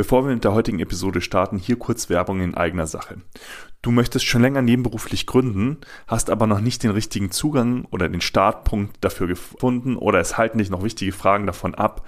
Bevor wir mit der heutigen Episode starten, hier kurz Werbung in eigener Sache. Du möchtest schon länger nebenberuflich gründen, hast aber noch nicht den richtigen Zugang oder den Startpunkt dafür gefunden oder es halten dich noch wichtige Fragen davon ab,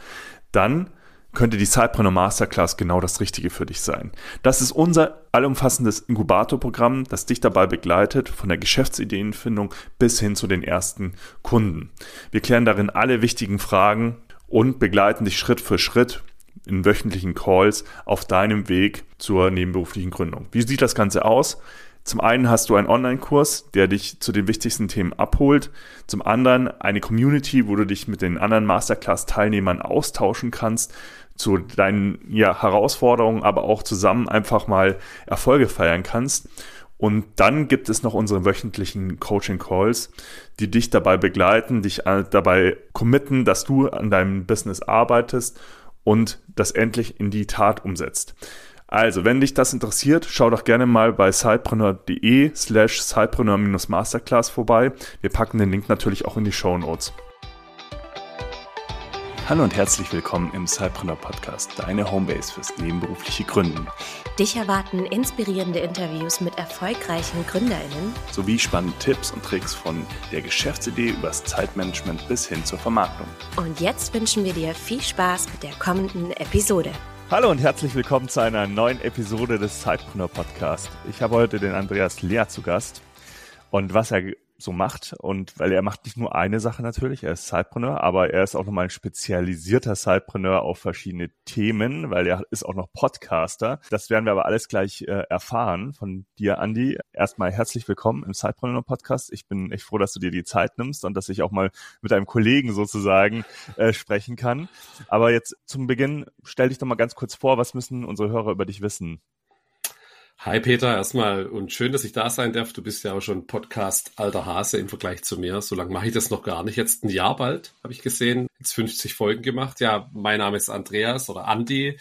dann könnte die Cypreneur Masterclass genau das Richtige für dich sein. Das ist unser allumfassendes Inkubatorprogramm, das dich dabei begleitet, von der Geschäftsideenfindung bis hin zu den ersten Kunden. Wir klären darin alle wichtigen Fragen und begleiten dich Schritt für Schritt in wöchentlichen Calls auf deinem Weg zur nebenberuflichen Gründung. Wie sieht das Ganze aus? Zum einen hast du einen Online-Kurs, der dich zu den wichtigsten Themen abholt. Zum anderen eine Community, wo du dich mit den anderen Masterclass-Teilnehmern austauschen kannst zu deinen ja, Herausforderungen, aber auch zusammen einfach mal Erfolge feiern kannst. Und dann gibt es noch unsere wöchentlichen Coaching Calls, die dich dabei begleiten, dich äh, dabei committen, dass du an deinem Business arbeitest und das endlich in die Tat umsetzt. Also, wenn dich das interessiert, schau doch gerne mal bei sidepreneur.de slash sidepreneur-masterclass vorbei. Wir packen den Link natürlich auch in die Show Notes. Hallo und herzlich willkommen im Cypreneur Podcast, deine Homebase fürs nebenberufliche Gründen. Dich erwarten inspirierende Interviews mit erfolgreichen GründerInnen sowie spannende Tipps und Tricks von der Geschäftsidee übers Zeitmanagement bis hin zur Vermarktung. Und jetzt wünschen wir dir viel Spaß mit der kommenden Episode. Hallo und herzlich willkommen zu einer neuen Episode des Cypreneur Podcast. Ich habe heute den Andreas Lehr zu Gast. Und was er so macht. Und weil er macht nicht nur eine Sache natürlich, er ist Sidepreneur, aber er ist auch nochmal ein spezialisierter Sidepreneur auf verschiedene Themen, weil er ist auch noch Podcaster. Das werden wir aber alles gleich äh, erfahren von dir, Andy. Erstmal herzlich willkommen im Sidepreneur Podcast. Ich bin echt froh, dass du dir die Zeit nimmst und dass ich auch mal mit einem Kollegen sozusagen äh, sprechen kann. Aber jetzt zum Beginn, stell dich doch mal ganz kurz vor, was müssen unsere Hörer über dich wissen? Hi Peter, erstmal und schön, dass ich da sein darf. Du bist ja auch schon Podcast alter Hase im Vergleich zu mir. So lange mache ich das noch gar nicht. Jetzt ein Jahr bald, habe ich gesehen. Jetzt 50 Folgen gemacht. Ja, mein Name ist Andreas oder Andi.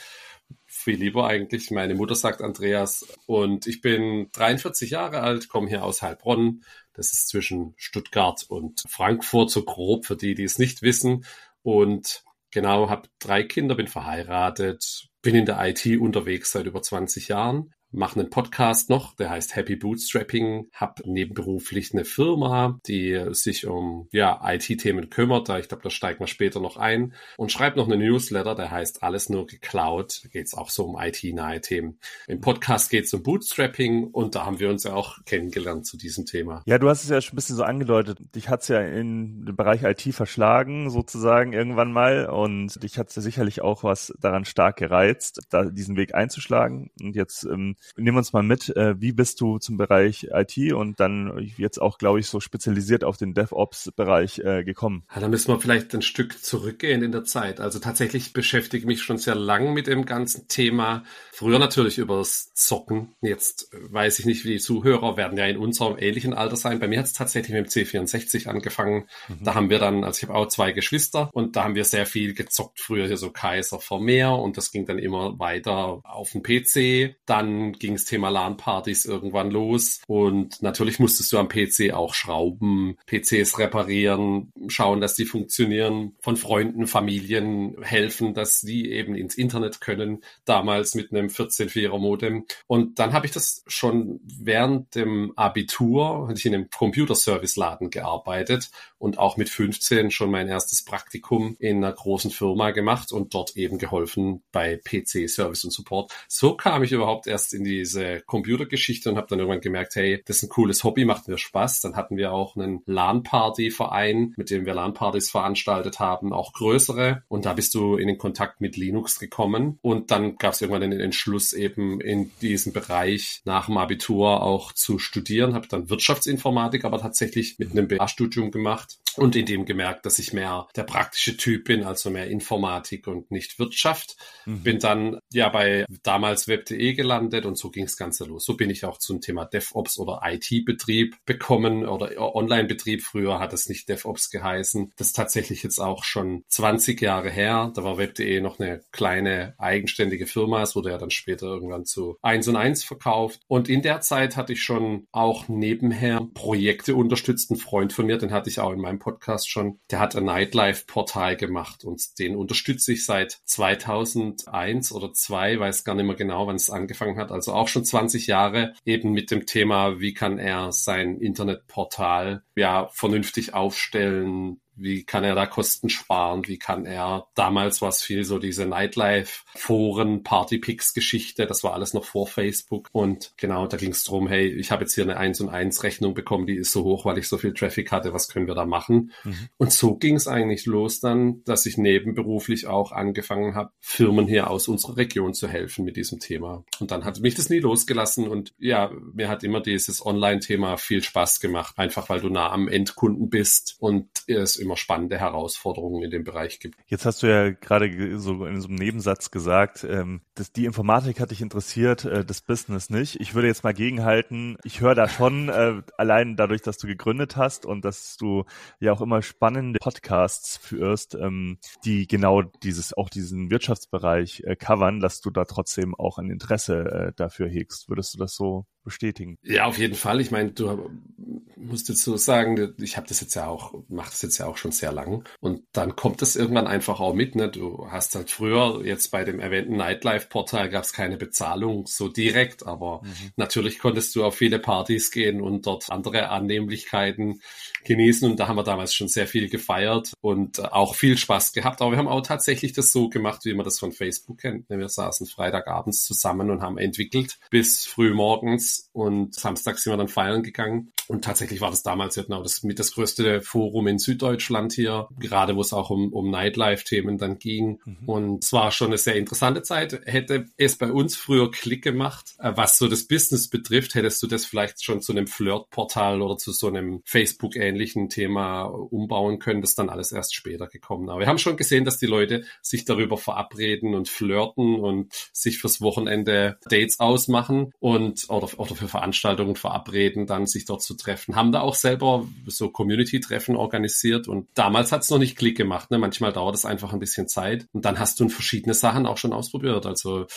Viel lieber eigentlich. Meine Mutter sagt Andreas. Und ich bin 43 Jahre alt, komme hier aus Heilbronn. Das ist zwischen Stuttgart und Frankfurt, so grob für die, die es nicht wissen. Und genau, habe drei Kinder, bin verheiratet, bin in der IT unterwegs seit über 20 Jahren mache einen Podcast noch, der heißt Happy Bootstrapping, habe nebenberuflich eine Firma, die sich um ja, IT-Themen kümmert, da ich glaube, da steigen wir später noch ein. Und schreibe noch einen Newsletter, der heißt Alles nur geklaut, da geht es auch so um IT-nahe Themen. Im Podcast geht es um Bootstrapping und da haben wir uns ja auch kennengelernt zu diesem Thema. Ja, du hast es ja schon ein bisschen so angedeutet, dich hat's ja in den Bereich IT verschlagen, sozusagen irgendwann mal. Und dich hat's ja sicherlich auch was daran stark gereizt, da diesen Weg einzuschlagen. Und jetzt ähm, Nimm uns mal mit, äh, wie bist du zum Bereich IT und dann jetzt auch, glaube ich, so spezialisiert auf den DevOps-Bereich äh, gekommen? Ja, da müssen wir vielleicht ein Stück zurückgehen in der Zeit. Also tatsächlich beschäftige ich mich schon sehr lang mit dem ganzen Thema. Früher natürlich übers Zocken. Jetzt weiß ich nicht, wie die Zuhörer werden ja in unserem ähnlichen Alter sein. Bei mir hat es tatsächlich mit dem C64 angefangen. Mhm. Da haben wir dann, also ich habe auch zwei Geschwister und da haben wir sehr viel gezockt. Früher hier so Kaiser Vermeer und das ging dann immer weiter auf den PC. Dann ging das Thema LAN-Partys irgendwann los. Und natürlich musstest du am PC auch schrauben, PCs reparieren, schauen, dass die funktionieren, von Freunden, Familien helfen, dass die eben ins Internet können. Damals mit einem 14.4er Modem. Und dann habe ich das schon während dem Abitur, hatte ich in einem Computerservice-Laden gearbeitet und auch mit 15 schon mein erstes Praktikum in einer großen Firma gemacht und dort eben geholfen bei PC-Service und Support. So kam ich überhaupt erst in in diese Computergeschichte und habe dann irgendwann gemerkt, hey, das ist ein cooles Hobby, macht mir Spaß. Dann hatten wir auch einen LAN-Party-Verein, mit dem wir LAN-Partys veranstaltet haben, auch größere. Und da bist du in den Kontakt mit Linux gekommen. Und dann gab es irgendwann den Entschluss, eben in diesem Bereich nach dem Abitur auch zu studieren. Habe dann Wirtschaftsinformatik, aber tatsächlich mit einem BA-Studium gemacht und in dem gemerkt, dass ich mehr der praktische Typ bin, also mehr Informatik und nicht Wirtschaft. Mhm. Bin dann ja bei damals web.de gelandet und so ging es Ganze los. So bin ich auch zum Thema DevOps oder IT-Betrieb bekommen oder Online-Betrieb. Früher hat es nicht DevOps geheißen. Das ist tatsächlich jetzt auch schon 20 Jahre her. Da war Web.de noch eine kleine eigenständige Firma. Es wurde ja dann später irgendwann zu 1 und 1 verkauft. Und in der Zeit hatte ich schon auch nebenher Projekte unterstützt. Ein Freund von mir, den hatte ich auch in meinem Podcast schon, der hat ein Nightlife-Portal gemacht und den unterstütze ich seit 2001 oder 2, weiß gar nicht mehr genau, wann es angefangen hat. Also auch schon 20 Jahre eben mit dem Thema, wie kann er sein Internetportal ja vernünftig aufstellen, wie kann er da Kosten sparen? Wie kann er, damals war es viel so diese Nightlife-Foren, Partypix-Geschichte, das war alles noch vor Facebook. Und genau, da ging es darum, hey, ich habe jetzt hier eine 1 und 1 Rechnung bekommen, die ist so hoch, weil ich so viel Traffic hatte, was können wir da machen? Mhm. Und so ging es eigentlich los dann, dass ich nebenberuflich auch angefangen habe, Firmen hier aus unserer Region zu helfen mit diesem Thema. Und dann hat mich das nie losgelassen und ja, mir hat immer dieses Online-Thema viel Spaß gemacht, einfach weil du nah am Endkunden bist und es immer spannende Herausforderungen in dem Bereich gibt. Jetzt hast du ja gerade so in so einem Nebensatz gesagt, ähm, dass die Informatik hat dich interessiert, äh, das Business nicht. Ich würde jetzt mal gegenhalten, ich höre da schon, äh, allein dadurch, dass du gegründet hast und dass du ja auch immer spannende Podcasts führst, ähm, die genau dieses, auch diesen Wirtschaftsbereich äh, covern, dass du da trotzdem auch ein Interesse äh, dafür hegst. Würdest du das so bestätigen. Ja, auf jeden Fall. Ich meine, du musst jetzt so sagen, ich habe das jetzt ja auch, mache das jetzt ja auch schon sehr lang. Und dann kommt das irgendwann einfach auch mit. Ne? Du hast halt früher, jetzt bei dem erwähnten Nightlife-Portal gab es keine Bezahlung so direkt, aber mhm. natürlich konntest du auf viele Partys gehen und dort andere Annehmlichkeiten genießen. Und da haben wir damals schon sehr viel gefeiert und auch viel Spaß gehabt. Aber wir haben auch tatsächlich das so gemacht, wie man das von Facebook kennt. Wir saßen Freitagabends zusammen und haben entwickelt bis früh morgens und samstags sind wir dann feiern gegangen. Und tatsächlich war das damals ja genau das mit das größte Forum in Süddeutschland hier, gerade wo es auch um, um Nightlife-Themen dann ging. Mhm. Und es war schon eine sehr interessante Zeit. Hätte es bei uns früher Klick gemacht, äh, was so das Business betrifft, hättest du das vielleicht schon zu einem Flirt-Portal oder zu so einem Facebook-ähnlichen Thema umbauen können. Das ist dann alles erst später gekommen. Aber wir haben schon gesehen, dass die Leute sich darüber verabreden und flirten und sich fürs Wochenende Dates ausmachen und oder oder für Veranstaltungen verabreden, dann sich dort zu treffen. Haben da auch selber so Community-Treffen organisiert und damals hat es noch nicht Klick gemacht. Ne? Manchmal dauert es einfach ein bisschen Zeit und dann hast du verschiedene Sachen auch schon ausprobiert. Also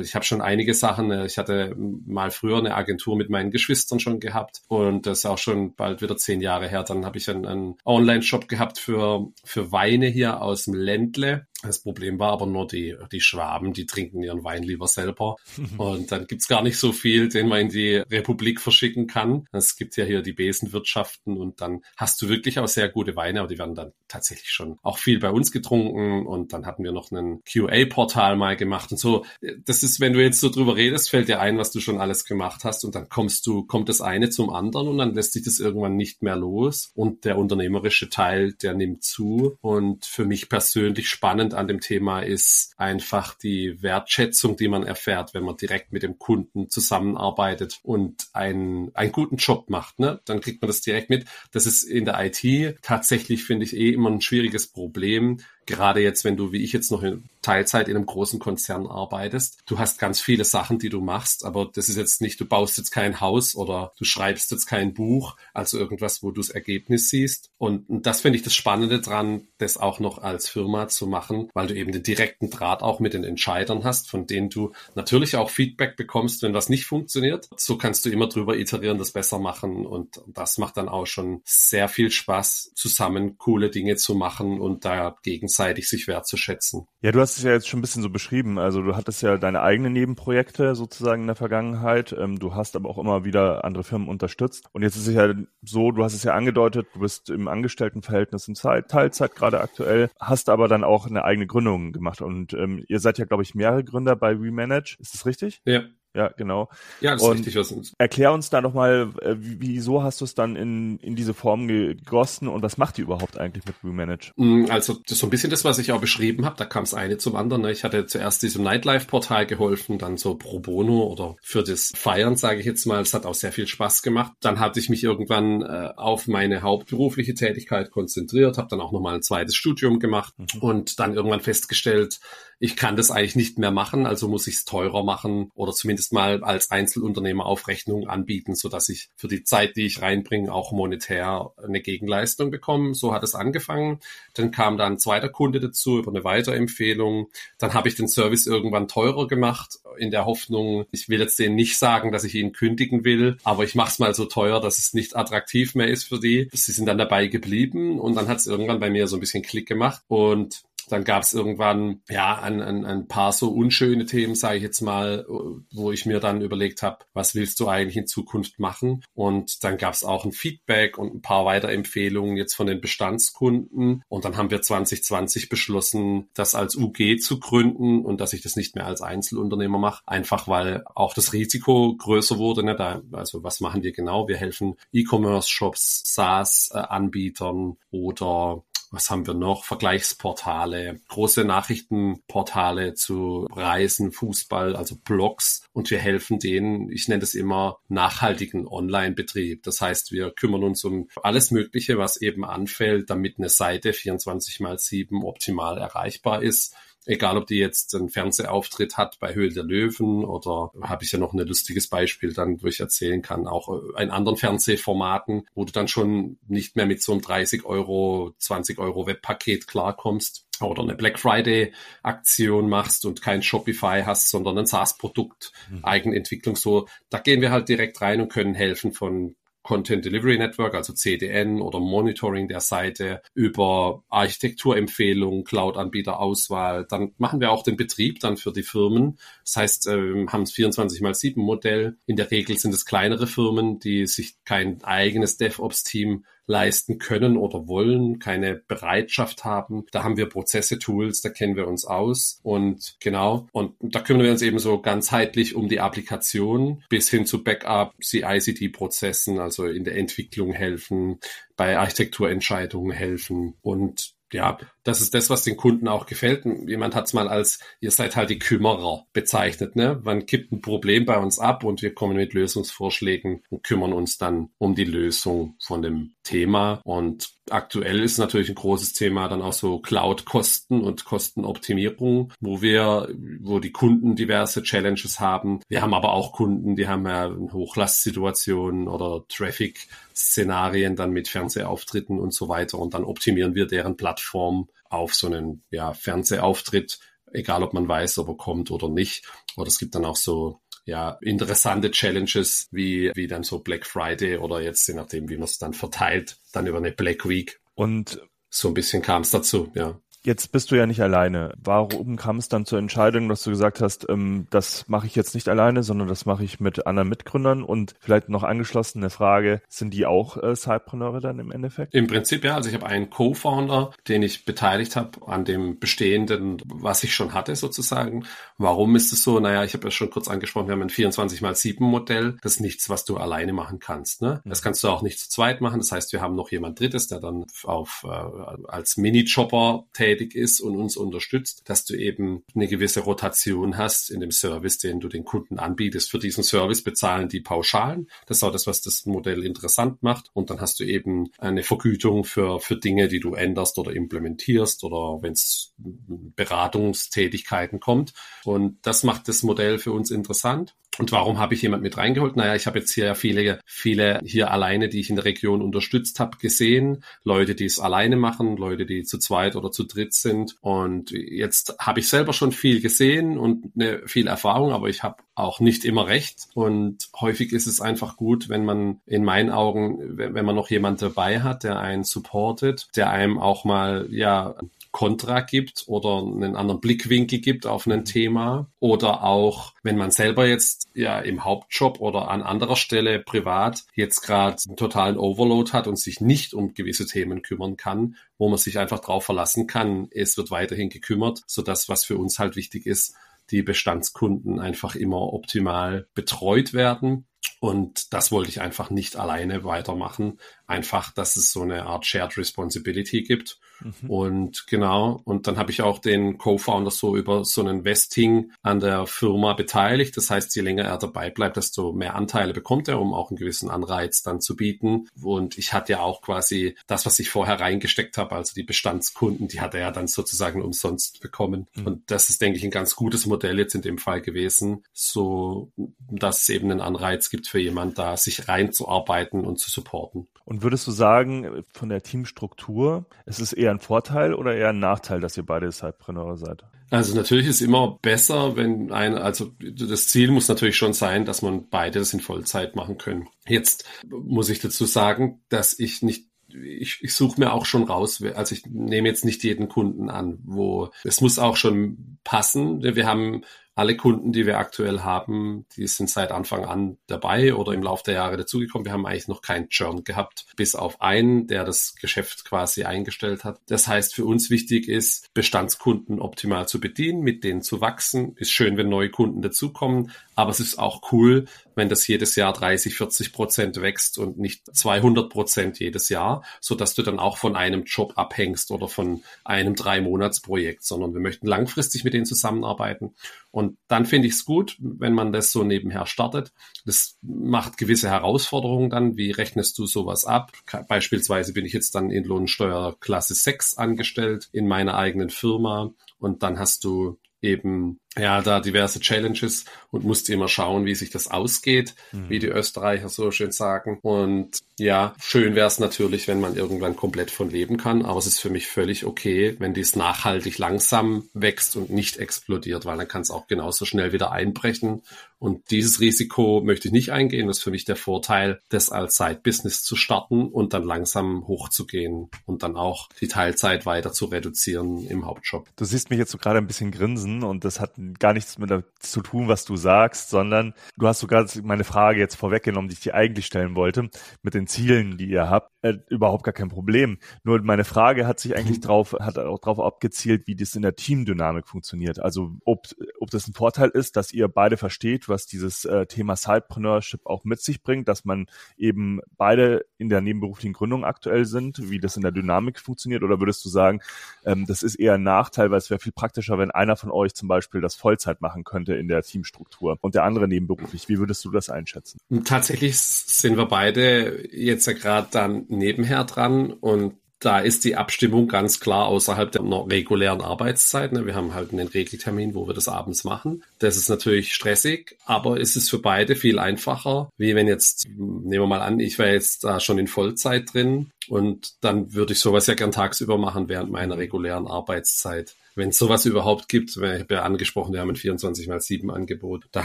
ich habe schon einige Sachen. Äh, ich hatte mal früher eine Agentur mit meinen Geschwistern schon gehabt und das ist auch schon bald wieder zehn Jahre her. Dann habe ich einen, einen Online-Shop gehabt für, für Weine hier aus dem Ländle das Problem war aber nur die, die Schwaben, die trinken ihren Wein lieber selber. Und dann gibt's gar nicht so viel, den man in die Republik verschicken kann. Es gibt ja hier die Besenwirtschaften und dann hast du wirklich auch sehr gute Weine, aber die werden dann tatsächlich schon auch viel bei uns getrunken. Und dann hatten wir noch einen QA-Portal mal gemacht und so. Das ist, wenn du jetzt so drüber redest, fällt dir ein, was du schon alles gemacht hast und dann kommst du, kommt das eine zum anderen und dann lässt sich das irgendwann nicht mehr los. Und der unternehmerische Teil, der nimmt zu. Und für mich persönlich spannend spannend an dem Thema ist einfach die Wertschätzung, die man erfährt, wenn man direkt mit dem Kunden zusammenarbeitet und einen, einen guten Job macht. Ne? Dann kriegt man das direkt mit. Das ist in der IT tatsächlich, finde ich, eh immer ein schwieriges Problem Gerade jetzt, wenn du, wie ich jetzt noch in Teilzeit in einem großen Konzern arbeitest, du hast ganz viele Sachen, die du machst, aber das ist jetzt nicht, du baust jetzt kein Haus oder du schreibst jetzt kein Buch, also irgendwas, wo du das Ergebnis siehst. Und, das finde ich das Spannende dran, das auch noch als Firma zu machen, weil du eben den direkten Draht auch mit den Entscheidern hast, von denen du natürlich auch Feedback bekommst, wenn was nicht funktioniert. So kannst du immer drüber iterieren, das besser machen und das macht dann auch schon sehr viel Spaß, zusammen coole Dinge zu machen und da gegenseitig sich wertzuschätzen. Ja, du hast es ja jetzt schon ein bisschen so beschrieben. Also du hattest ja deine eigenen Nebenprojekte sozusagen in der Vergangenheit. Ähm, du hast aber auch immer wieder andere Firmen unterstützt. Und jetzt ist es ja so, du hast es ja angedeutet, du bist im Angestelltenverhältnis in Zeit, Teilzeit gerade aktuell, hast aber dann auch eine eigene Gründung gemacht. Und ähm, ihr seid ja, glaube ich, mehrere Gründer bei Remanage. Ist das richtig? Ja. Ja, genau. Ja, das ist richtig. Was erklär uns da nochmal, äh, wieso hast du es dann in, in diese Form gegossen und was macht die überhaupt eigentlich mit Remanage? Mm, also das ist so ein bisschen das, was ich auch beschrieben habe. Da kam es eine zum anderen. Ne? Ich hatte zuerst diesem Nightlife-Portal geholfen, dann so pro bono oder für das Feiern, sage ich jetzt mal. Es hat auch sehr viel Spaß gemacht. Dann hatte ich mich irgendwann äh, auf meine hauptberufliche Tätigkeit konzentriert, habe dann auch nochmal ein zweites Studium gemacht mhm. und dann irgendwann festgestellt, ich kann das eigentlich nicht mehr machen, also muss ich es teurer machen oder zumindest zumindest mal als Einzelunternehmer auf Rechnung anbieten, so ich für die Zeit, die ich reinbringe, auch monetär eine Gegenleistung bekomme. So hat es angefangen. Dann kam da ein zweiter Kunde dazu über eine Weiterempfehlung. Dann habe ich den Service irgendwann teurer gemacht, in der Hoffnung, ich will jetzt denen nicht sagen, dass ich ihn kündigen will, aber ich mache es mal so teuer, dass es nicht attraktiv mehr ist für die. Sie sind dann dabei geblieben und dann hat es irgendwann bei mir so ein bisschen Klick gemacht und dann gab es irgendwann ja ein, ein, ein paar so unschöne Themen, sage ich jetzt mal, wo ich mir dann überlegt habe, was willst du eigentlich in Zukunft machen? Und dann gab es auch ein Feedback und ein paar Weiterempfehlungen jetzt von den Bestandskunden. Und dann haben wir 2020 beschlossen, das als UG zu gründen und dass ich das nicht mehr als Einzelunternehmer mache, einfach weil auch das Risiko größer wurde. Ne? Da, also was machen wir genau? Wir helfen E-Commerce-Shops, SaaS-Anbietern oder was haben wir noch? Vergleichsportale, große Nachrichtenportale zu Reisen, Fußball, also Blogs. Und wir helfen denen, ich nenne das immer nachhaltigen Online-Betrieb. Das heißt, wir kümmern uns um alles Mögliche, was eben anfällt, damit eine Seite 24 mal 7 optimal erreichbar ist Egal, ob die jetzt einen Fernsehauftritt hat bei Höhle der Löwen oder habe ich ja noch ein lustiges Beispiel dann, wo ich erzählen kann, auch äh, in anderen Fernsehformaten, wo du dann schon nicht mehr mit so einem 30 Euro, 20 Euro Webpaket klarkommst oder eine Black Friday Aktion machst und kein Shopify hast, sondern ein SaaS-Produkt, mhm. Eigenentwicklung so. Da gehen wir halt direkt rein und können helfen von Content Delivery Network, also CDN oder Monitoring der Seite, über Architekturempfehlungen, Cloud-Anbieter-Auswahl. Dann machen wir auch den Betrieb dann für die Firmen. Das heißt, äh, haben es 24 mal 7 Modell. In der Regel sind es kleinere Firmen, die sich kein eigenes DevOps-Team leisten können oder wollen, keine Bereitschaft haben. Da haben wir Prozesse, Tools, da kennen wir uns aus und genau. Und da kümmern wir uns eben so ganzheitlich um die Applikation bis hin zu Backup, CI-CD-Prozessen, also in der Entwicklung helfen, bei Architekturentscheidungen helfen und ja, das ist das, was den Kunden auch gefällt. Jemand hat es mal als, ihr seid halt die Kümmerer bezeichnet. Ne? Man kippt ein Problem bei uns ab und wir kommen mit Lösungsvorschlägen und kümmern uns dann um die Lösung von dem Thema. Und aktuell ist natürlich ein großes Thema dann auch so Cloud-Kosten und Kostenoptimierung, wo wir, wo die Kunden diverse Challenges haben. Wir haben aber auch Kunden, die haben ja Hochlastsituationen oder Traffic-Szenarien dann mit Fernsehauftritten und so weiter und dann optimieren wir deren Plattform auf so einen ja, Fernsehauftritt, egal ob man weiß, ob er kommt oder nicht. Oder es gibt dann auch so ja, interessante Challenges, wie, wie dann so Black Friday oder jetzt, je nachdem, wie man es dann verteilt, dann über eine Black Week. Und so ein bisschen kam es dazu, ja. Jetzt bist du ja nicht alleine. Warum kam es dann zur Entscheidung, dass du gesagt hast, ähm, das mache ich jetzt nicht alleine, sondern das mache ich mit anderen Mitgründern? Und vielleicht noch angeschlossene Frage, sind die auch äh, Sidepreneure dann im Endeffekt? Im Prinzip ja. Also ich habe einen Co-Founder, den ich beteiligt habe an dem bestehenden, was ich schon hatte sozusagen. Warum ist es so? Naja, ich habe ja schon kurz angesprochen, wir haben ein 24 mal 7 Modell. Das ist nichts, was du alleine machen kannst. Ne? Das kannst du auch nicht zu zweit machen. Das heißt, wir haben noch jemand Drittes, der dann auf äh, als Mini-Chopper tätig tätig ist und uns unterstützt, dass du eben eine gewisse Rotation hast in dem Service, den du den Kunden anbietest. Für diesen Service bezahlen die Pauschalen. Das ist auch das, was das Modell interessant macht. Und dann hast du eben eine Vergütung für, für Dinge, die du änderst oder implementierst oder wenn es Beratungstätigkeiten kommt. Und das macht das Modell für uns interessant. Und warum habe ich jemand mit reingeholt? Naja, ich habe jetzt hier ja viele, viele hier alleine, die ich in der Region unterstützt habe, gesehen. Leute, die es alleine machen, Leute, die zu zweit oder zu dritt sind. Und jetzt habe ich selber schon viel gesehen und eine, viel Erfahrung, aber ich habe auch nicht immer recht. Und häufig ist es einfach gut, wenn man in meinen Augen, wenn man noch jemand dabei hat, der einen supportet, der einem auch mal, ja, Kontra gibt oder einen anderen Blickwinkel gibt auf ein Thema oder auch, wenn man selber jetzt ja im Hauptjob oder an anderer Stelle privat jetzt gerade einen totalen Overload hat und sich nicht um gewisse Themen kümmern kann, wo man sich einfach drauf verlassen kann, es wird weiterhin gekümmert, so dass was für uns halt wichtig ist, die Bestandskunden einfach immer optimal betreut werden. Und das wollte ich einfach nicht alleine weitermachen. Einfach, dass es so eine Art Shared Responsibility gibt. Mhm. Und genau, und dann habe ich auch den Co-Founder so über so ein Vesting an der Firma beteiligt. Das heißt, je länger er dabei bleibt, desto mehr Anteile bekommt er, um auch einen gewissen Anreiz dann zu bieten. Und ich hatte ja auch quasi das, was ich vorher reingesteckt habe, also die Bestandskunden, die hat er ja dann sozusagen umsonst bekommen. Mhm. Und das ist, denke ich, ein ganz gutes Modell jetzt in dem Fall gewesen, so dass es eben einen Anreiz gibt für jemand da, sich reinzuarbeiten und zu supporten. Und würdest du sagen, von der Teamstruktur, ist es eher ein Vorteil oder eher ein Nachteil, dass ihr beide Cypreneure seid? Also natürlich ist immer besser, wenn ein, also das Ziel muss natürlich schon sein, dass man beide das in Vollzeit machen können. Jetzt muss ich dazu sagen, dass ich nicht ich, ich suche mir auch schon raus, also ich nehme jetzt nicht jeden Kunden an, wo es muss auch schon passen. Wir haben alle Kunden, die wir aktuell haben, die sind seit Anfang an dabei oder im Laufe der Jahre dazugekommen. Wir haben eigentlich noch keinen Churn gehabt, bis auf einen, der das Geschäft quasi eingestellt hat. Das heißt, für uns wichtig ist, Bestandskunden optimal zu bedienen, mit denen zu wachsen. Ist schön, wenn neue Kunden dazukommen, aber es ist auch cool, wenn das jedes Jahr 30, 40 Prozent wächst und nicht 200 Prozent jedes Jahr, so dass du dann auch von einem Job abhängst oder von einem drei Monats Projekt, sondern wir möchten langfristig mit denen zusammenarbeiten. Und dann finde ich es gut, wenn man das so nebenher startet. Das macht gewisse Herausforderungen dann. Wie rechnest du sowas ab? Beispielsweise bin ich jetzt dann in Lohnsteuerklasse 6 angestellt in meiner eigenen Firma und dann hast du eben ja da diverse Challenges und musste immer schauen, wie sich das ausgeht, mhm. wie die Österreicher so schön sagen. Und ja, schön wäre es natürlich, wenn man irgendwann komplett von leben kann, aber es ist für mich völlig okay, wenn dies nachhaltig langsam wächst und nicht explodiert, weil dann kann es auch genauso schnell wieder einbrechen. Und dieses Risiko möchte ich nicht eingehen. Das ist für mich der Vorteil, das als Side-Business zu starten und dann langsam hochzugehen und dann auch die Teilzeit weiter zu reduzieren im Hauptjob. Du siehst mich jetzt so gerade ein bisschen grinsen und das hat gar nichts mit zu tun, was du sagst, sondern du hast sogar meine Frage jetzt vorweggenommen, die ich dir eigentlich stellen wollte, mit den Zielen, die ihr habt. Äh, überhaupt gar kein Problem. Nur meine Frage hat sich eigentlich drauf, hat auch darauf abgezielt, wie das in der Teamdynamik funktioniert. Also ob, ob das ein Vorteil ist, dass ihr beide versteht, was dieses äh, Thema Sidepreneurship auch mit sich bringt, dass man eben beide in der nebenberuflichen Gründung aktuell sind, wie das in der Dynamik funktioniert, oder würdest du sagen, ähm, das ist eher ein Nachteil, weil es wäre viel praktischer, wenn einer von euch zum Beispiel das Vollzeit machen könnte in der Teamstruktur und der andere nebenberuflich. Wie würdest du das einschätzen? Tatsächlich sind wir beide jetzt ja gerade dann nebenher dran und da ist die Abstimmung ganz klar außerhalb der regulären Arbeitszeit. Ne? Wir haben halt einen Regeltermin, wo wir das abends machen. Das ist natürlich stressig, aber es ist für beide viel einfacher, wie wenn jetzt, nehmen wir mal an, ich wäre jetzt da schon in Vollzeit drin und dann würde ich sowas ja gern tagsüber machen während meiner regulären Arbeitszeit wenn es sowas überhaupt gibt, ich habe ja angesprochen, wir haben ein 24 mal 7 Angebot, da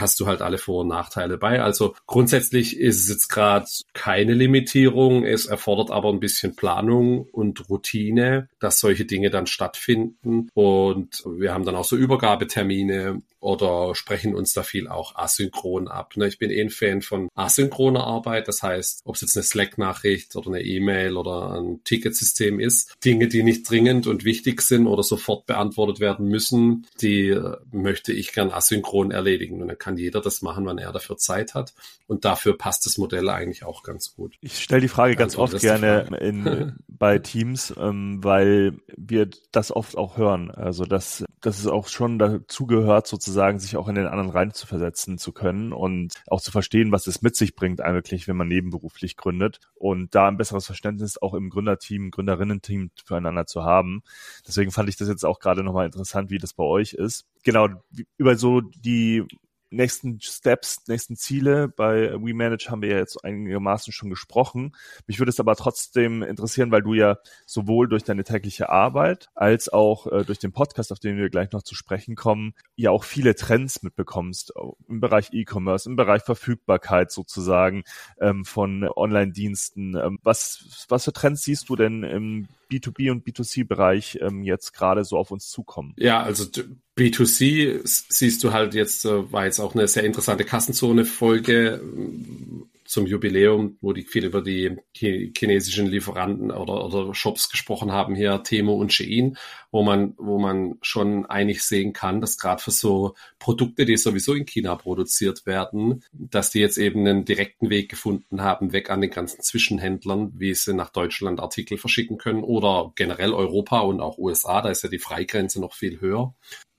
hast du halt alle Vor- und Nachteile bei. Also grundsätzlich ist es jetzt gerade keine Limitierung, es erfordert aber ein bisschen Planung und Routine, dass solche Dinge dann stattfinden. Und wir haben dann auch so Übergabetermine oder sprechen uns da viel auch asynchron ab. Ne? Ich bin eh ein Fan von asynchroner Arbeit, das heißt, ob es jetzt eine Slack-Nachricht oder eine E-Mail oder ein Ticketsystem ist, Dinge, die nicht dringend und wichtig sind oder sofort beantwortet werden müssen, die äh, möchte ich gern asynchron erledigen. Und dann kann jeder das machen, wann er dafür Zeit hat. Und dafür passt das Modell eigentlich auch ganz gut. Ich stelle die Frage ganz oft gerne in, bei Teams, ähm, weil wir das oft auch hören. Also dass, dass es auch schon dazugehört, sozusagen sozusagen sich auch in den anderen rein zu versetzen zu können und auch zu verstehen, was es mit sich bringt eigentlich, wenn man nebenberuflich gründet und da ein besseres Verständnis auch im Gründerteam, Gründerinnen-Team füreinander zu haben. Deswegen fand ich das jetzt auch gerade nochmal interessant, wie das bei euch ist. Genau, über so die nächsten Steps, nächsten Ziele bei WeManage haben wir ja jetzt einigermaßen schon gesprochen. Mich würde es aber trotzdem interessieren, weil du ja sowohl durch deine tägliche Arbeit als auch äh, durch den Podcast, auf den wir gleich noch zu sprechen kommen, ja auch viele Trends mitbekommst im Bereich E-Commerce, im Bereich Verfügbarkeit sozusagen ähm, von Online-Diensten. Ähm, was, was für Trends siehst du denn im B2B und B2C-Bereich ähm, jetzt gerade so auf uns zukommen? Ja, also B2C siehst du halt jetzt, äh, war jetzt auch eine sehr interessante Kassenzone-Folge zum Jubiläum, wo die viel über die chinesischen Lieferanten oder, oder Shops gesprochen haben, hier Temo und Shein, wo man, wo man schon einig sehen kann, dass gerade für so Produkte, die sowieso in China produziert werden, dass die jetzt eben einen direkten Weg gefunden haben, weg an den ganzen Zwischenhändlern, wie sie nach Deutschland Artikel verschicken können oder generell Europa und auch USA, da ist ja die Freigrenze noch viel höher.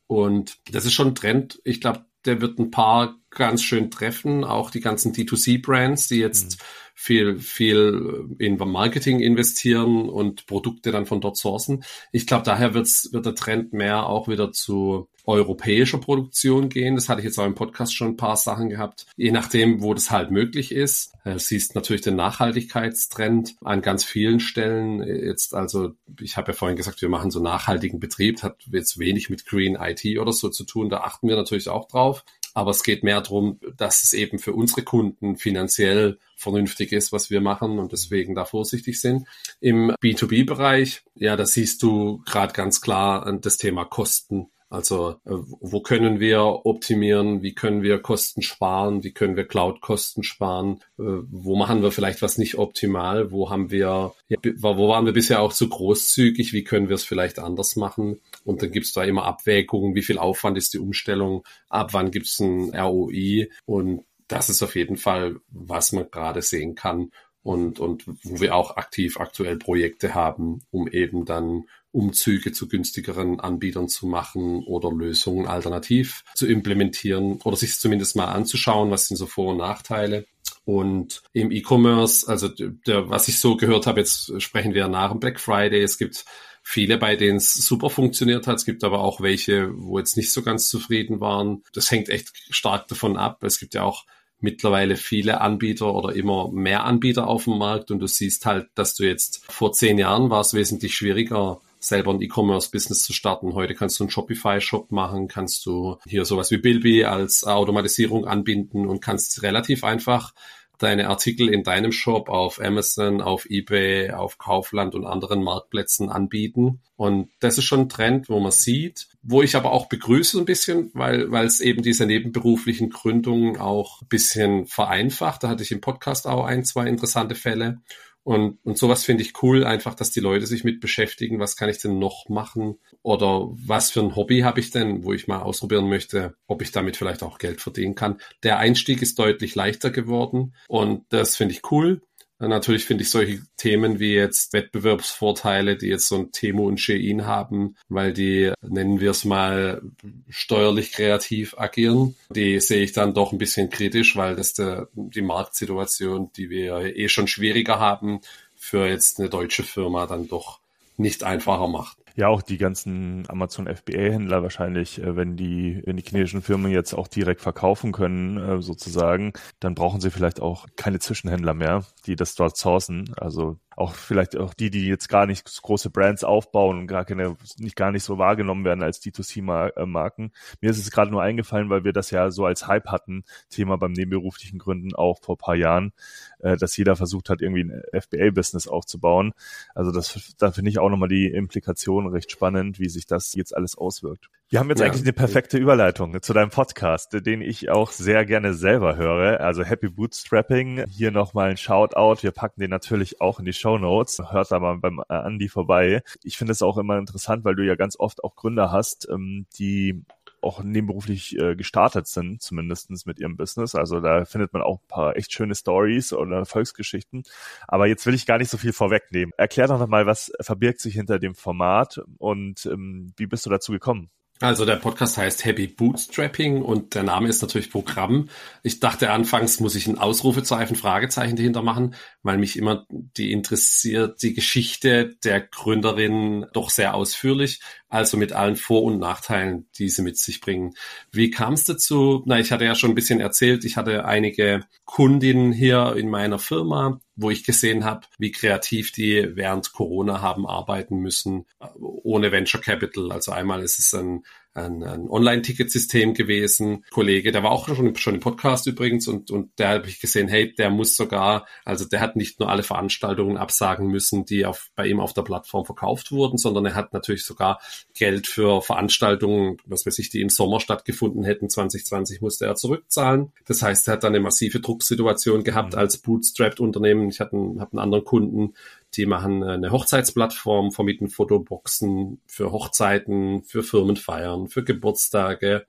Und das ist schon ein Trend. Ich glaube, der wird ein paar ganz schön treffen. Auch die ganzen D2C-Brands, die jetzt mhm. viel, viel in Marketing investieren und Produkte dann von dort sourcen. Ich glaube, daher wird's, wird der Trend mehr auch wieder zu europäischer Produktion gehen. Das hatte ich jetzt auch im Podcast schon ein paar Sachen gehabt. Je nachdem, wo das halt möglich ist. Du äh, siehst natürlich den Nachhaltigkeitstrend an ganz vielen Stellen. Jetzt also, ich habe ja vorhin gesagt, wir machen so nachhaltigen Betrieb, hat jetzt wenig mit Green IT oder so zu tun. Da achten wir natürlich auch drauf. Aber es geht mehr darum, dass es eben für unsere Kunden finanziell vernünftig ist, was wir machen und deswegen da vorsichtig sind. Im B2B-Bereich, ja, da siehst du gerade ganz klar das Thema Kosten also äh, wo können wir optimieren, wie können wir Kosten sparen, wie können wir Cloud-Kosten sparen, äh, wo machen wir vielleicht was nicht optimal, wo haben wir, wo waren wir bisher auch zu großzügig, wie können wir es vielleicht anders machen. Und dann gibt es da immer Abwägungen, wie viel Aufwand ist die Umstellung, ab wann gibt es ein ROI und das ist auf jeden Fall, was man gerade sehen kann und, und wo wir auch aktiv aktuell Projekte haben, um eben dann Umzüge zu günstigeren Anbietern zu machen oder Lösungen alternativ zu implementieren oder sich zumindest mal anzuschauen, was sind so Vor- und Nachteile. Und im E-Commerce, also der, was ich so gehört habe, jetzt sprechen wir nach dem Black Friday. Es gibt viele, bei denen es super funktioniert hat. Es gibt aber auch welche, wo jetzt nicht so ganz zufrieden waren. Das hängt echt stark davon ab. Es gibt ja auch mittlerweile viele Anbieter oder immer mehr Anbieter auf dem Markt und du siehst halt, dass du jetzt vor zehn Jahren war es wesentlich schwieriger, selber ein E-Commerce-Business zu starten. Heute kannst du einen Shopify-Shop machen, kannst du hier sowas wie Bilby als Automatisierung anbinden und kannst relativ einfach deine Artikel in deinem Shop auf Amazon, auf eBay, auf Kaufland und anderen Marktplätzen anbieten. Und das ist schon ein Trend, wo man sieht, wo ich aber auch begrüße ein bisschen, weil, weil es eben diese nebenberuflichen Gründungen auch ein bisschen vereinfacht. Da hatte ich im Podcast auch ein, zwei interessante Fälle. Und, und sowas finde ich cool, einfach, dass die Leute sich mit beschäftigen, was kann ich denn noch machen oder was für ein Hobby habe ich denn, wo ich mal ausprobieren möchte, ob ich damit vielleicht auch Geld verdienen kann. Der Einstieg ist deutlich leichter geworden und das finde ich cool. Natürlich finde ich solche Themen wie jetzt Wettbewerbsvorteile, die jetzt so ein Temo und Shein haben, weil die, nennen wir es mal, steuerlich kreativ agieren. Die sehe ich dann doch ein bisschen kritisch, weil das der, die Marktsituation, die wir eh schon schwieriger haben, für jetzt eine deutsche Firma dann doch nicht einfacher macht ja auch die ganzen Amazon FBA-Händler wahrscheinlich, äh, wenn die, wenn die chinesischen Firmen jetzt auch direkt verkaufen können, äh, sozusagen, dann brauchen sie vielleicht auch keine Zwischenhändler mehr, die das dort sourcen. Also auch vielleicht auch die, die jetzt gar nicht große Brands aufbauen und gar keine, nicht gar nicht so wahrgenommen werden als D2C-Marken. Mir ist es gerade nur eingefallen, weil wir das ja so als Hype hatten, Thema beim nebenberuflichen Gründen auch vor paar Jahren, äh, dass jeder versucht hat, irgendwie ein FBA-Business aufzubauen. Also das, da finde ich auch nochmal die Implikation recht spannend, wie sich das jetzt alles auswirkt. Wir haben jetzt ja. eigentlich eine perfekte Überleitung zu deinem Podcast, den ich auch sehr gerne selber höre. Also Happy Bootstrapping. Hier nochmal ein Shoutout. Wir packen den natürlich auch in die Show Notes. Hört da mal beim Andy vorbei. Ich finde es auch immer interessant, weil du ja ganz oft auch Gründer hast, ähm, die auch nebenberuflich äh, gestartet sind, zumindestens mit ihrem Business. Also da findet man auch ein paar echt schöne Stories oder Erfolgsgeschichten. Aber jetzt will ich gar nicht so viel vorwegnehmen. Erklär doch nochmal, was verbirgt sich hinter dem Format und ähm, wie bist du dazu gekommen? Also der Podcast heißt Happy Bootstrapping und der Name ist natürlich Programm. Ich dachte anfangs, muss ich ein Ausrufezeichen, Fragezeichen dahinter machen, weil mich immer die interessiert, die Geschichte der Gründerin doch sehr ausführlich, also mit allen Vor- und Nachteilen, die sie mit sich bringen. Wie kam es dazu? Na, ich hatte ja schon ein bisschen erzählt, ich hatte einige Kundinnen hier in meiner Firma, wo ich gesehen habe, wie kreativ die während Corona haben arbeiten müssen, ohne Venture Capital. Also einmal ist es ein, ein, ein Online-Ticketsystem gewesen. Kollege, der war auch schon, schon im Podcast übrigens und, und der habe ich gesehen, hey, der muss sogar, also der hat nicht nur alle Veranstaltungen absagen müssen, die auf, bei ihm auf der Plattform verkauft wurden, sondern er hat natürlich sogar Geld für Veranstaltungen, was weiß ich, die im Sommer stattgefunden hätten, 2020 musste er zurückzahlen. Das heißt, er hat dann eine massive Drucksituation gehabt mhm. als Bootstrapped-Unternehmen. Ich hatte einen, hab einen anderen Kunden, die machen eine Hochzeitsplattform, vermieten Fotoboxen für Hochzeiten, für Firmenfeiern, für Geburtstage.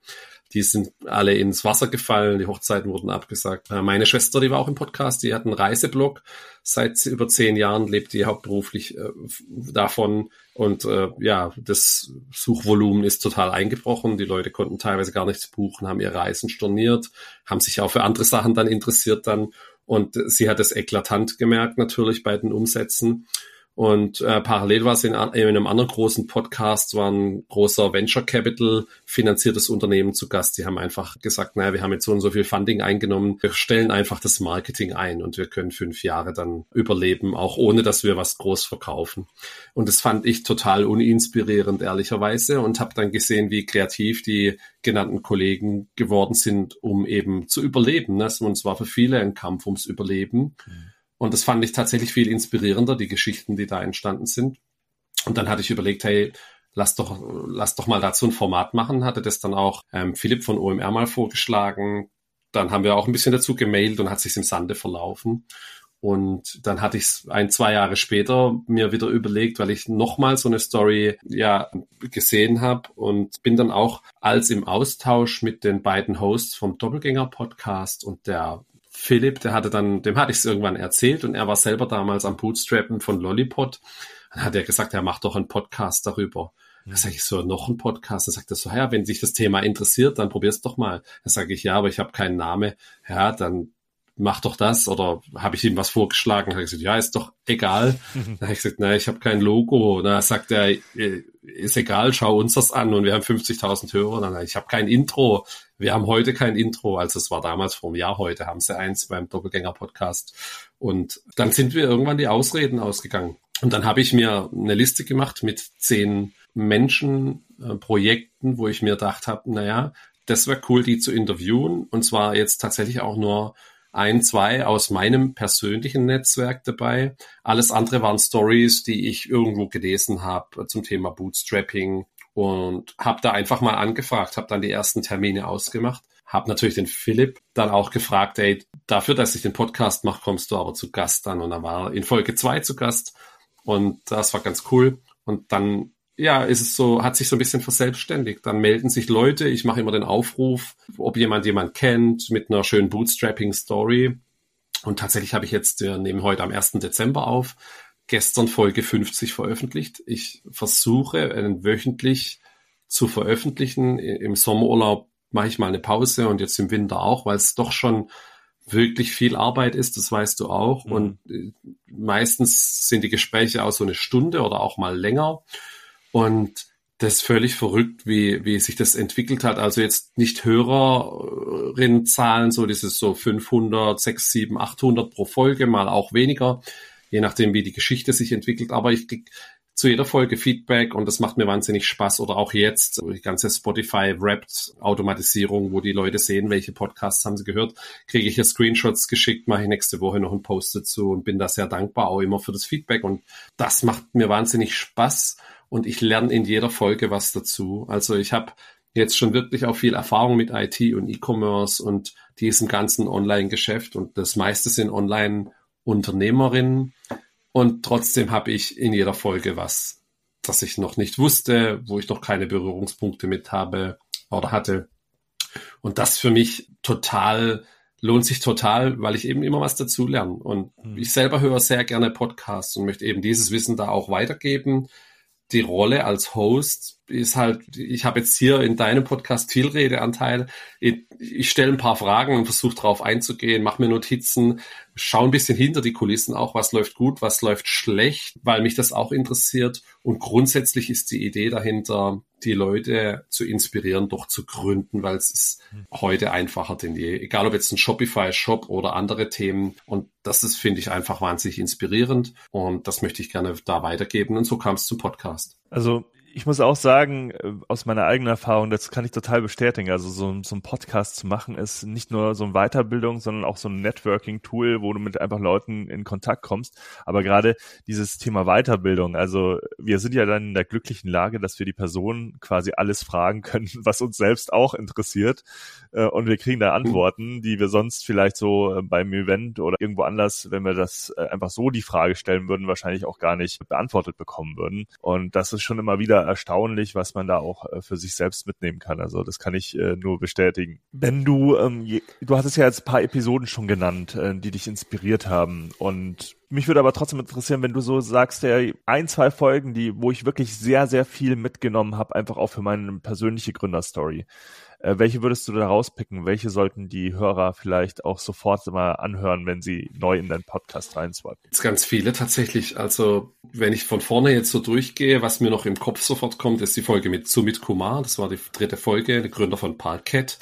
Die sind alle ins Wasser gefallen, die Hochzeiten wurden abgesagt. Äh, meine Schwester, die war auch im Podcast, die hat einen Reiseblog. Seit über zehn Jahren lebt die hauptberuflich äh, davon. Und äh, ja, das Suchvolumen ist total eingebrochen. Die Leute konnten teilweise gar nichts buchen, haben ihre Reisen storniert, haben sich auch für andere Sachen dann interessiert dann. Und sie hat es eklatant gemerkt natürlich bei den Umsätzen. Und äh, parallel war sie in, in, einem anderen großen Podcast, war ein großer Venture Capital finanziertes Unternehmen zu Gast. Die haben einfach gesagt, naja, wir haben jetzt so und so viel Funding eingenommen. Wir stellen einfach das Marketing ein und wir können fünf Jahre dann überleben, auch ohne dass wir was groß verkaufen. Und das fand ich total uninspirierend, ehrlicherweise, und habe dann gesehen, wie kreativ die genannten Kollegen geworden sind, um eben zu überleben. Ne? Und es war für viele ein Kampf ums Überleben. Mhm und das fand ich tatsächlich viel inspirierender, die Geschichten, die da entstanden sind. Und dann hatte ich überlegt, hey, lass doch, lass doch mal dazu ein Format machen, hatte das dann auch ähm, Philipp von OMR mal vorgeschlagen. Dann haben wir auch ein bisschen dazu gemailt und hat sich im Sande verlaufen. Und dann hatte ich es ein, zwei Jahre später mir wieder überlegt, weil ich nochmal so eine Story ja gesehen habe und bin dann auch als im Austausch mit den beiden Hosts vom Doppelgänger Podcast und der Philipp, der hatte dann, dem hatte ich es irgendwann erzählt und er war selber damals am Bootstrappen von Lollipod. Dann hat er gesagt, er macht doch einen Podcast darüber. Da sage ich so, noch ein Podcast. Dann sagt er so, ja, wenn dich das Thema interessiert, dann probier's doch mal. Dann sage ich, ja, aber ich habe keinen Namen. Ja, dann mach doch das. Oder habe ich ihm was vorgeschlagen? Habe ich gesagt, ja, ist doch egal. Dann habe ich gesagt, nein, ich habe kein Logo. Dann sagt er, äh, ist egal, schau uns das an. Und wir haben 50.000 Hörer. Dann ich habe kein Intro. Wir haben heute kein Intro, also es war damals vor einem Jahr, heute haben sie eins beim Doppelgänger-Podcast. Und dann sind wir irgendwann die Ausreden ausgegangen. Und dann habe ich mir eine Liste gemacht mit zehn Menschen, äh, Projekten, wo ich mir gedacht habe, naja, das wäre cool, die zu interviewen. Und zwar jetzt tatsächlich auch nur ein, zwei aus meinem persönlichen Netzwerk dabei. Alles andere waren Stories, die ich irgendwo gelesen habe zum Thema Bootstrapping, und habe da einfach mal angefragt, habe dann die ersten Termine ausgemacht, habe natürlich den Philipp dann auch gefragt, ey, dafür, dass ich den Podcast mache, kommst du aber zu Gast dann. Und dann war er in Folge zwei zu Gast und das war ganz cool. Und dann ja, ist es so, hat sich so ein bisschen verselbstständigt. Dann melden sich Leute, ich mache immer den Aufruf, ob jemand jemand kennt mit einer schönen Bootstrapping-Story. Und tatsächlich habe ich jetzt, wir nehmen heute am 1. Dezember auf, gestern Folge 50 veröffentlicht. Ich versuche, einen wöchentlich zu veröffentlichen. Im Sommerurlaub mache ich mal eine Pause und jetzt im Winter auch, weil es doch schon wirklich viel Arbeit ist, das weißt du auch. Mhm. Und äh, meistens sind die Gespräche auch so eine Stunde oder auch mal länger. Und das ist völlig verrückt, wie, wie sich das entwickelt hat. Also jetzt nicht Hörerinnenzahlen, so dieses so 500, 6, 7, 800 pro Folge, mal auch weniger je nachdem, wie die Geschichte sich entwickelt. Aber ich krieg zu jeder Folge Feedback und das macht mir wahnsinnig Spaß. Oder auch jetzt die ganze Spotify-Wrapped-Automatisierung, wo die Leute sehen, welche Podcasts haben sie gehört, kriege ich ja Screenshots geschickt, mache ich nächste Woche noch einen Post dazu und bin da sehr dankbar auch immer für das Feedback. Und das macht mir wahnsinnig Spaß und ich lerne in jeder Folge was dazu. Also ich habe jetzt schon wirklich auch viel Erfahrung mit IT und E-Commerce und diesem ganzen Online-Geschäft und das meiste sind Online- Unternehmerin und trotzdem habe ich in jeder Folge was, das ich noch nicht wusste, wo ich noch keine Berührungspunkte mit habe oder hatte. Und das für mich total lohnt sich total, weil ich eben immer was dazu lerne. Und mhm. ich selber höre sehr gerne Podcasts und möchte eben dieses Wissen da auch weitergeben. Die Rolle als Host ist halt, ich habe jetzt hier in deinem Podcast viel Redeanteil. Ich, ich stelle ein paar Fragen und versuche darauf einzugehen, mache mir Notizen, schaue ein bisschen hinter die Kulissen auch, was läuft gut, was läuft schlecht, weil mich das auch interessiert. Und grundsätzlich ist die Idee dahinter, die Leute zu inspirieren, doch zu gründen, weil es ist heute einfacher denn je. Egal ob jetzt ein Shopify-Shop oder andere Themen. Und das ist, finde ich, einfach wahnsinnig inspirierend. Und das möchte ich gerne da weitergeben. Und so kam es zum Podcast. Also ich muss auch sagen, äh, aus meiner eigenen Erfahrung, das kann ich total bestätigen. Also so, so ein Podcast zu machen ist nicht nur so eine Weiterbildung, sondern auch so ein Networking-Tool, wo du mit einfach Leuten in Kontakt kommst. Aber gerade dieses Thema Weiterbildung, also wir sind ja dann in der glücklichen Lage, dass wir die Person quasi alles fragen können, was uns selbst auch interessiert. Äh, und wir kriegen da Antworten, die wir sonst vielleicht so äh, beim Event oder irgendwo anders, wenn wir das einfach so die Frage stellen würden, wahrscheinlich auch gar nicht beantwortet bekommen würden. Und das ist schon immer wieder erstaunlich, was man da auch äh, für sich selbst mitnehmen kann. Also das kann ich äh, nur bestätigen. Wenn du, ähm, du hattest ja jetzt ein paar Episoden schon genannt, äh, die dich inspiriert haben und mich würde aber trotzdem interessieren, wenn du so sagst, der ein, zwei Folgen, die, wo ich wirklich sehr, sehr viel mitgenommen habe, einfach auch für meine persönliche Gründerstory. Äh, welche würdest du da rauspicken? Welche sollten die Hörer vielleicht auch sofort mal anhören, wenn sie neu in deinen Podcast reinswipen? Jetzt ganz viele tatsächlich. Also wenn ich von vorne jetzt so durchgehe, was mir noch im Kopf sofort kommt, ist die Folge mit Sumit Kumar. Das war die dritte Folge, der Gründer von Parket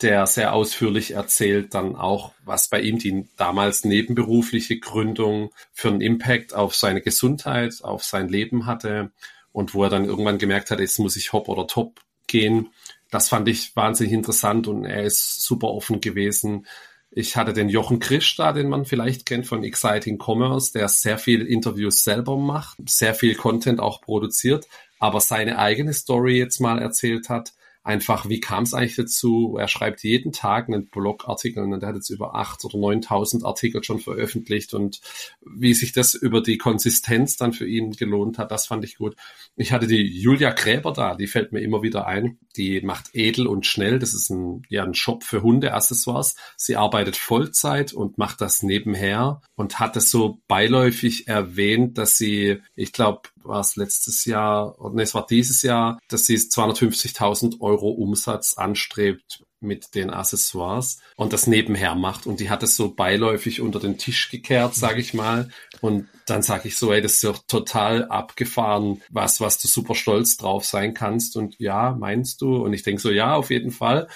der sehr ausführlich erzählt dann auch, was bei ihm die damals nebenberufliche Gründung für einen Impact auf seine Gesundheit, auf sein Leben hatte und wo er dann irgendwann gemerkt hat, jetzt muss ich hopp oder top gehen das fand ich wahnsinnig interessant und er ist super offen gewesen. Ich hatte den Jochen Krisch da, den man vielleicht kennt von Exciting Commerce, der sehr viel Interviews selber macht, sehr viel Content auch produziert, aber seine eigene Story jetzt mal erzählt hat einfach, wie kam es eigentlich dazu? Er schreibt jeden Tag einen Blogartikel und er hat jetzt über acht oder neuntausend Artikel schon veröffentlicht und wie sich das über die Konsistenz dann für ihn gelohnt hat, das fand ich gut. Ich hatte die Julia Gräber da, die fällt mir immer wieder ein. Die macht edel und schnell. Das ist ein, ja, ein Shop für Hundeaccessoires. Sie arbeitet Vollzeit und macht das nebenher und hat es so beiläufig erwähnt, dass sie, ich glaube, war es letztes Jahr, oder nee, es war dieses Jahr, dass sie 250.000 Euro Umsatz anstrebt mit den Accessoires und das nebenher macht und die hat es so beiläufig unter den Tisch gekehrt, sage ich mal und dann sage ich so, ey, das ist doch total abgefahren, was was du super stolz drauf sein kannst und ja, meinst du und ich denke so, ja, auf jeden Fall.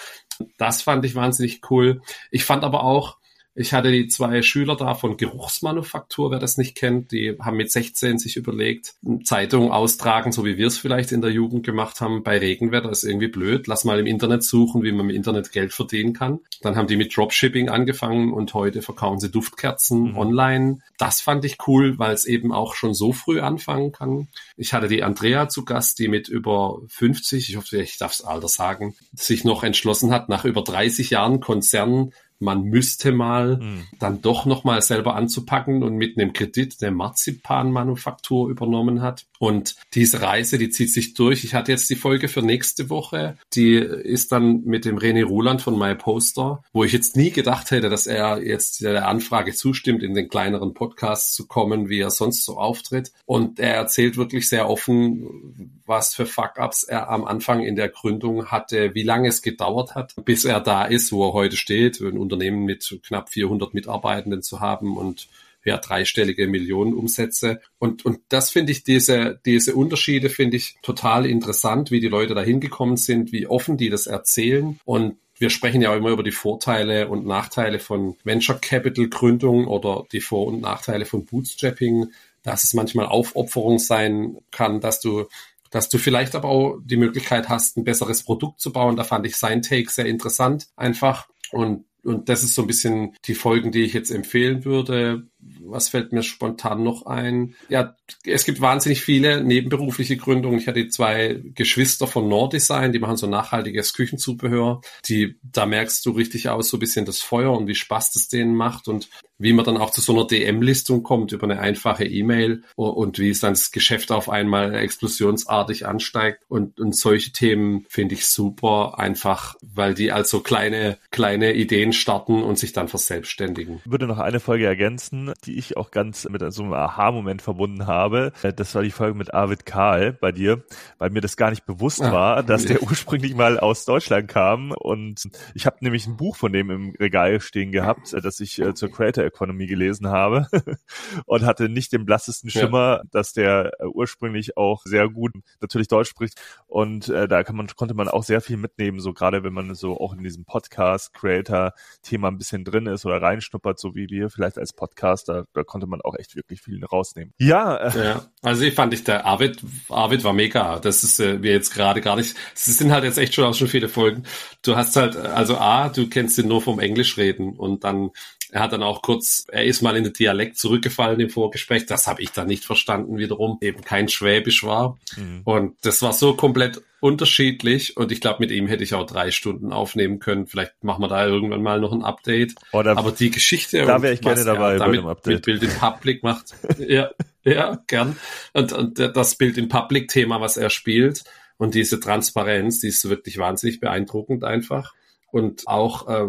Das fand ich wahnsinnig cool. Ich fand aber auch ich hatte die zwei Schüler da von Geruchsmanufaktur, wer das nicht kennt, die haben mit 16 sich überlegt, Zeitung austragen, so wie wir es vielleicht in der Jugend gemacht haben, bei Regenwetter ist irgendwie blöd, lass mal im Internet suchen, wie man im Internet Geld verdienen kann. Dann haben die mit Dropshipping angefangen und heute verkaufen sie Duftkerzen mhm. online. Das fand ich cool, weil es eben auch schon so früh anfangen kann. Ich hatte die Andrea zu Gast, die mit über 50, ich hoffe, ich darf das Alter sagen, sich noch entschlossen hat, nach über 30 Jahren Konzern man müsste mal mhm. dann doch nochmal selber anzupacken und mit einem Kredit eine Marzipanmanufaktur übernommen hat. Und diese Reise, die zieht sich durch. Ich hatte jetzt die Folge für nächste Woche. Die ist dann mit dem René Ruland von My Poster, wo ich jetzt nie gedacht hätte, dass er jetzt der Anfrage zustimmt, in den kleineren Podcasts zu kommen, wie er sonst so auftritt. Und er erzählt wirklich sehr offen, was für Fuck-ups er am Anfang in der Gründung hatte, wie lange es gedauert hat, bis er da ist, wo er heute steht, ein Unternehmen mit knapp 400 Mitarbeitenden zu haben und ja, dreistellige Millionenumsätze. Und, und das finde ich, diese, diese Unterschiede finde ich total interessant, wie die Leute da hingekommen sind, wie offen die das erzählen. Und wir sprechen ja auch immer über die Vorteile und Nachteile von Venture Capital Gründung oder die Vor- und Nachteile von Bootstrapping, dass es manchmal Aufopferung sein kann, dass du dass du vielleicht aber auch die Möglichkeit hast, ein besseres Produkt zu bauen. Da fand ich sein Take sehr interessant einfach. Und und das ist so ein bisschen die Folgen, die ich jetzt empfehlen würde. Was fällt mir spontan noch ein? Ja, es gibt wahnsinnig viele nebenberufliche Gründungen. Ich hatte zwei Geschwister von Nordesign, die machen so nachhaltiges Küchenzubehör. Die, da merkst du richtig aus so ein bisschen das Feuer und wie Spaß das denen macht und wie man dann auch zu so einer DM-Listung kommt über eine einfache E-Mail und wie es dann das Geschäft auf einmal explosionsartig ansteigt. Und, und solche Themen finde ich super, einfach weil die also kleine, kleine Ideen starten und sich dann verselbstständigen. Ich würde noch eine Folge ergänzen, die ich auch ganz mit so einem Aha-Moment verbunden habe. Das war die Folge mit Arvid Karl bei dir, weil mir das gar nicht bewusst ah, war, dass der ursprünglich mal aus Deutschland kam. Und ich habe nämlich ein Buch von dem im Regal stehen gehabt, das ich äh, zur Creator Economy gelesen habe und hatte nicht den blassesten Schimmer, ja. dass der äh, ursprünglich auch sehr gut natürlich Deutsch spricht und äh, da kann man konnte man auch sehr viel mitnehmen, so gerade wenn man so auch in diesem Podcast Creator Thema ein bisschen drin ist oder reinschnuppert, so wie wir vielleicht als Podcast Podcast, da, da konnte man auch echt wirklich viel rausnehmen. Ja. Äh, ja. Also ich fand ich, der Arvid, Arvid war mega. Das ist äh, wir jetzt gerade gar nicht, es sind halt jetzt echt schon auch schon viele Folgen. Du hast halt, also A, du kennst ihn nur vom Englisch reden und dann er hat dann auch kurz, er ist mal in den Dialekt zurückgefallen im Vorgespräch. Das habe ich dann nicht verstanden wiederum. Eben kein Schwäbisch war. Mhm. Und das war so komplett unterschiedlich. Und ich glaube, mit ihm hätte ich auch drei Stunden aufnehmen können. Vielleicht machen wir da irgendwann mal noch ein Update. Oder Aber die Geschichte. Da wäre ich gerne dabei bei dem Update. Mit Bild in Public macht. ja, ja, gern. Und, und das Bild in Public Thema, was er spielt. Und diese Transparenz, die ist wirklich wahnsinnig beeindruckend einfach. Und auch äh,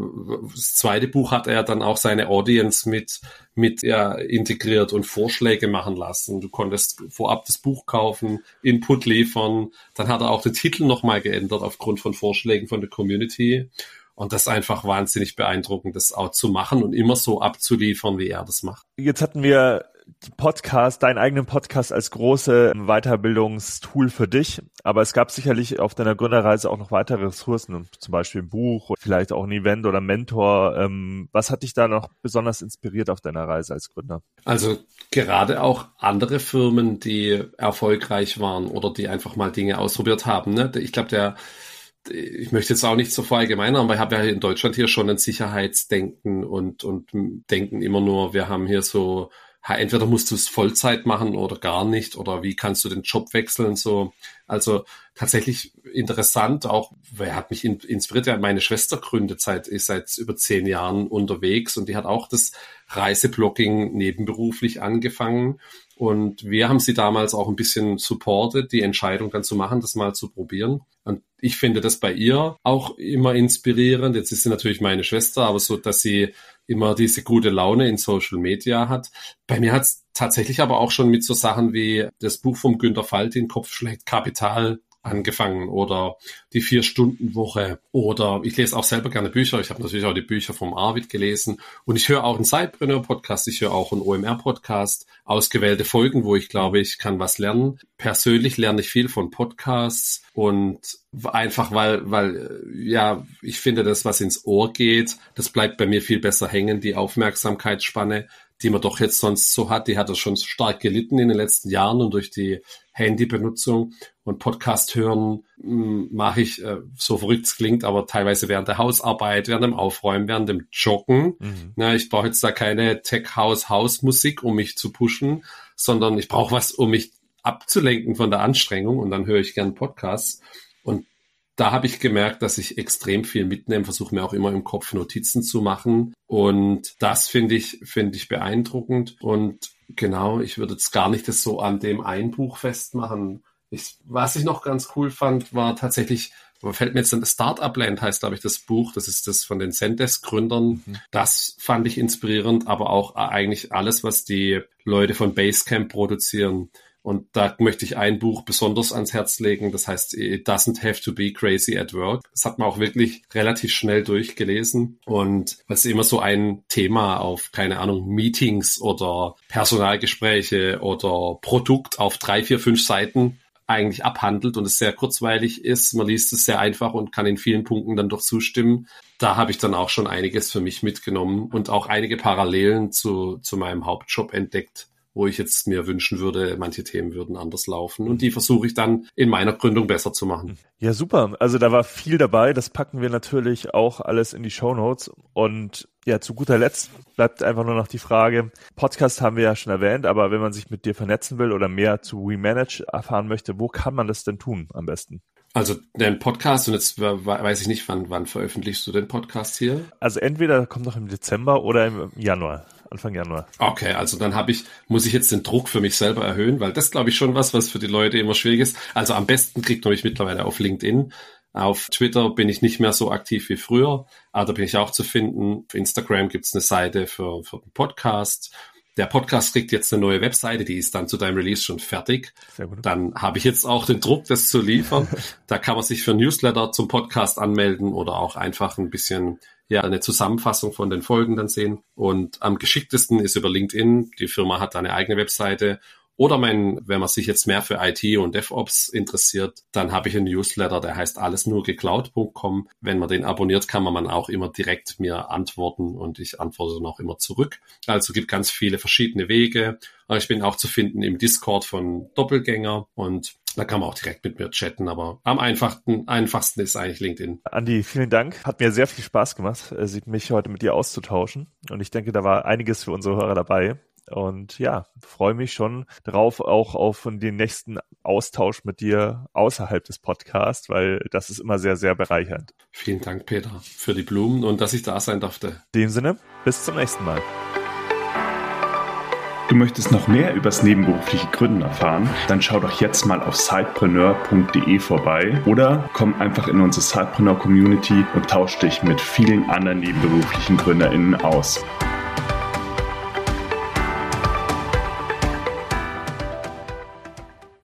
das zweite Buch hat er dann auch seine Audience mit, mit ja, integriert und Vorschläge machen lassen. Du konntest vorab das Buch kaufen, Input liefern. Dann hat er auch den Titel nochmal geändert aufgrund von Vorschlägen von der Community. Und das ist einfach wahnsinnig beeindruckend, das auch zu machen und immer so abzuliefern, wie er das macht. Jetzt hatten wir Podcast, deinen eigenen Podcast als große Weiterbildungstool für dich. Aber es gab sicherlich auf deiner Gründerreise auch noch weitere Ressourcen, zum Beispiel ein Buch, vielleicht auch ein Event oder Mentor. Ähm, was hat dich da noch besonders inspiriert auf deiner Reise als Gründer? Also gerade auch andere Firmen, die erfolgreich waren oder die einfach mal Dinge ausprobiert haben. Ne? Ich glaube, der ich möchte jetzt auch nicht so verallgemeinern, aber ich habe ja in Deutschland hier schon ein Sicherheitsdenken und, und denken immer nur, wir haben hier so entweder musst du es Vollzeit machen oder gar nicht oder wie kannst du den Job wechseln so. Also tatsächlich interessant auch, wer hat mich inspiriert? Ja, meine Schwester gründet seit, ist seit über zehn Jahren unterwegs und die hat auch das Reiseblogging nebenberuflich angefangen und wir haben sie damals auch ein bisschen supportet, die Entscheidung dann zu machen, das mal zu probieren. Und ich finde das bei ihr auch immer inspirierend. Jetzt ist sie natürlich meine Schwester, aber so, dass sie immer diese gute Laune in Social Media hat. Bei mir hat es tatsächlich aber auch schon mit so Sachen wie das Buch vom Günter Faltin, Kopf schlägt Kapital, angefangen oder die Vier-Stunden-Woche oder ich lese auch selber gerne Bücher. Ich habe natürlich auch die Bücher vom Arvid gelesen und ich höre auch einen Sidepreneur-Podcast, ich höre auch einen OMR-Podcast, ausgewählte Folgen, wo ich glaube, ich kann was lernen. Persönlich lerne ich viel von Podcasts und einfach weil, weil, ja, ich finde, das, was ins Ohr geht, das bleibt bei mir viel besser hängen, die Aufmerksamkeitsspanne die man doch jetzt sonst so hat, die hat er schon stark gelitten in den letzten Jahren und durch die Handybenutzung und Podcast hören hm, mache ich, äh, so verrückt es klingt, aber teilweise während der Hausarbeit, während dem Aufräumen, während dem Joggen. Mhm. Na, ich brauche jetzt da keine Tech-House-House-Musik, um mich zu pushen, sondern ich brauche was, um mich abzulenken von der Anstrengung und dann höre ich gern Podcasts. Da habe ich gemerkt, dass ich extrem viel mitnehme, versuche mir auch immer im Kopf Notizen zu machen. Und das finde ich, finde ich beeindruckend. Und genau, ich würde jetzt gar nicht das so an dem ein Buch festmachen. Ich, was ich noch ganz cool fand, war tatsächlich, fällt mir jetzt ein Startup Land heißt, glaube ich, das Buch. Das ist das von den Zendesk-Gründern. Mhm. Das fand ich inspirierend, aber auch eigentlich alles, was die Leute von Basecamp produzieren. Und da möchte ich ein Buch besonders ans Herz legen. Das heißt, It doesn't have to be crazy at work. Das hat man auch wirklich relativ schnell durchgelesen. Und weil es immer so ein Thema auf, keine Ahnung, Meetings oder Personalgespräche oder Produkt auf drei, vier, fünf Seiten eigentlich abhandelt und es sehr kurzweilig ist. Man liest es sehr einfach und kann in vielen Punkten dann doch zustimmen. Da habe ich dann auch schon einiges für mich mitgenommen und auch einige Parallelen zu, zu meinem Hauptjob entdeckt wo ich jetzt mir wünschen würde, manche Themen würden anders laufen. Und die versuche ich dann in meiner Gründung besser zu machen. Ja, super. Also da war viel dabei. Das packen wir natürlich auch alles in die Show Notes. Und ja, zu guter Letzt bleibt einfach nur noch die Frage, Podcast haben wir ja schon erwähnt, aber wenn man sich mit dir vernetzen will oder mehr zu WeManage erfahren möchte, wo kann man das denn tun am besten? Also den Podcast, und jetzt weiß ich nicht, wann, wann veröffentlichst du den Podcast hier? Also entweder kommt noch im Dezember oder im Januar. Anfang Januar. Okay, also dann habe ich, muss ich jetzt den Druck für mich selber erhöhen, weil das glaube ich schon was, was für die Leute immer schwierig ist. Also am besten kriegt man mich mittlerweile auf LinkedIn. Auf Twitter bin ich nicht mehr so aktiv wie früher, aber da bin ich auch zu finden. Auf Instagram gibt's eine Seite für, für den Podcast. Der Podcast kriegt jetzt eine neue Webseite, die ist dann zu deinem Release schon fertig. Dann habe ich jetzt auch den Druck, das zu liefern. da kann man sich für Newsletter zum Podcast anmelden oder auch einfach ein bisschen ja eine Zusammenfassung von den Folgen dann sehen. Und am geschicktesten ist über LinkedIn. Die Firma hat eine eigene Webseite Oder mein, wenn man sich jetzt mehr für IT und DevOps interessiert, dann habe ich einen Newsletter, der heißt allesnurgeklaut.com. Wenn man den abonniert, kann man auch immer direkt mir antworten und ich antworte dann auch immer zurück. Also gibt ganz viele verschiedene Wege. Ich bin auch zu finden im Discord von Doppelgänger und da kann man auch direkt mit mir chatten, aber am einfachsten, einfachsten ist eigentlich LinkedIn. Andi, vielen Dank. Hat mir sehr viel Spaß gemacht, äh, mich heute mit dir auszutauschen. Und ich denke, da war einiges für unsere Hörer dabei. Und ja, freue mich schon drauf, auch auf den nächsten Austausch mit dir außerhalb des Podcasts, weil das ist immer sehr, sehr bereichernd. Vielen Dank, Peter, für die Blumen und dass ich da sein durfte. In dem Sinne, bis zum nächsten Mal. Du möchtest noch mehr übers nebenberufliche Gründen erfahren? Dann schau doch jetzt mal auf sidepreneur.de vorbei oder komm einfach in unsere Sidepreneur Community und tausch dich mit vielen anderen nebenberuflichen GründerInnen aus.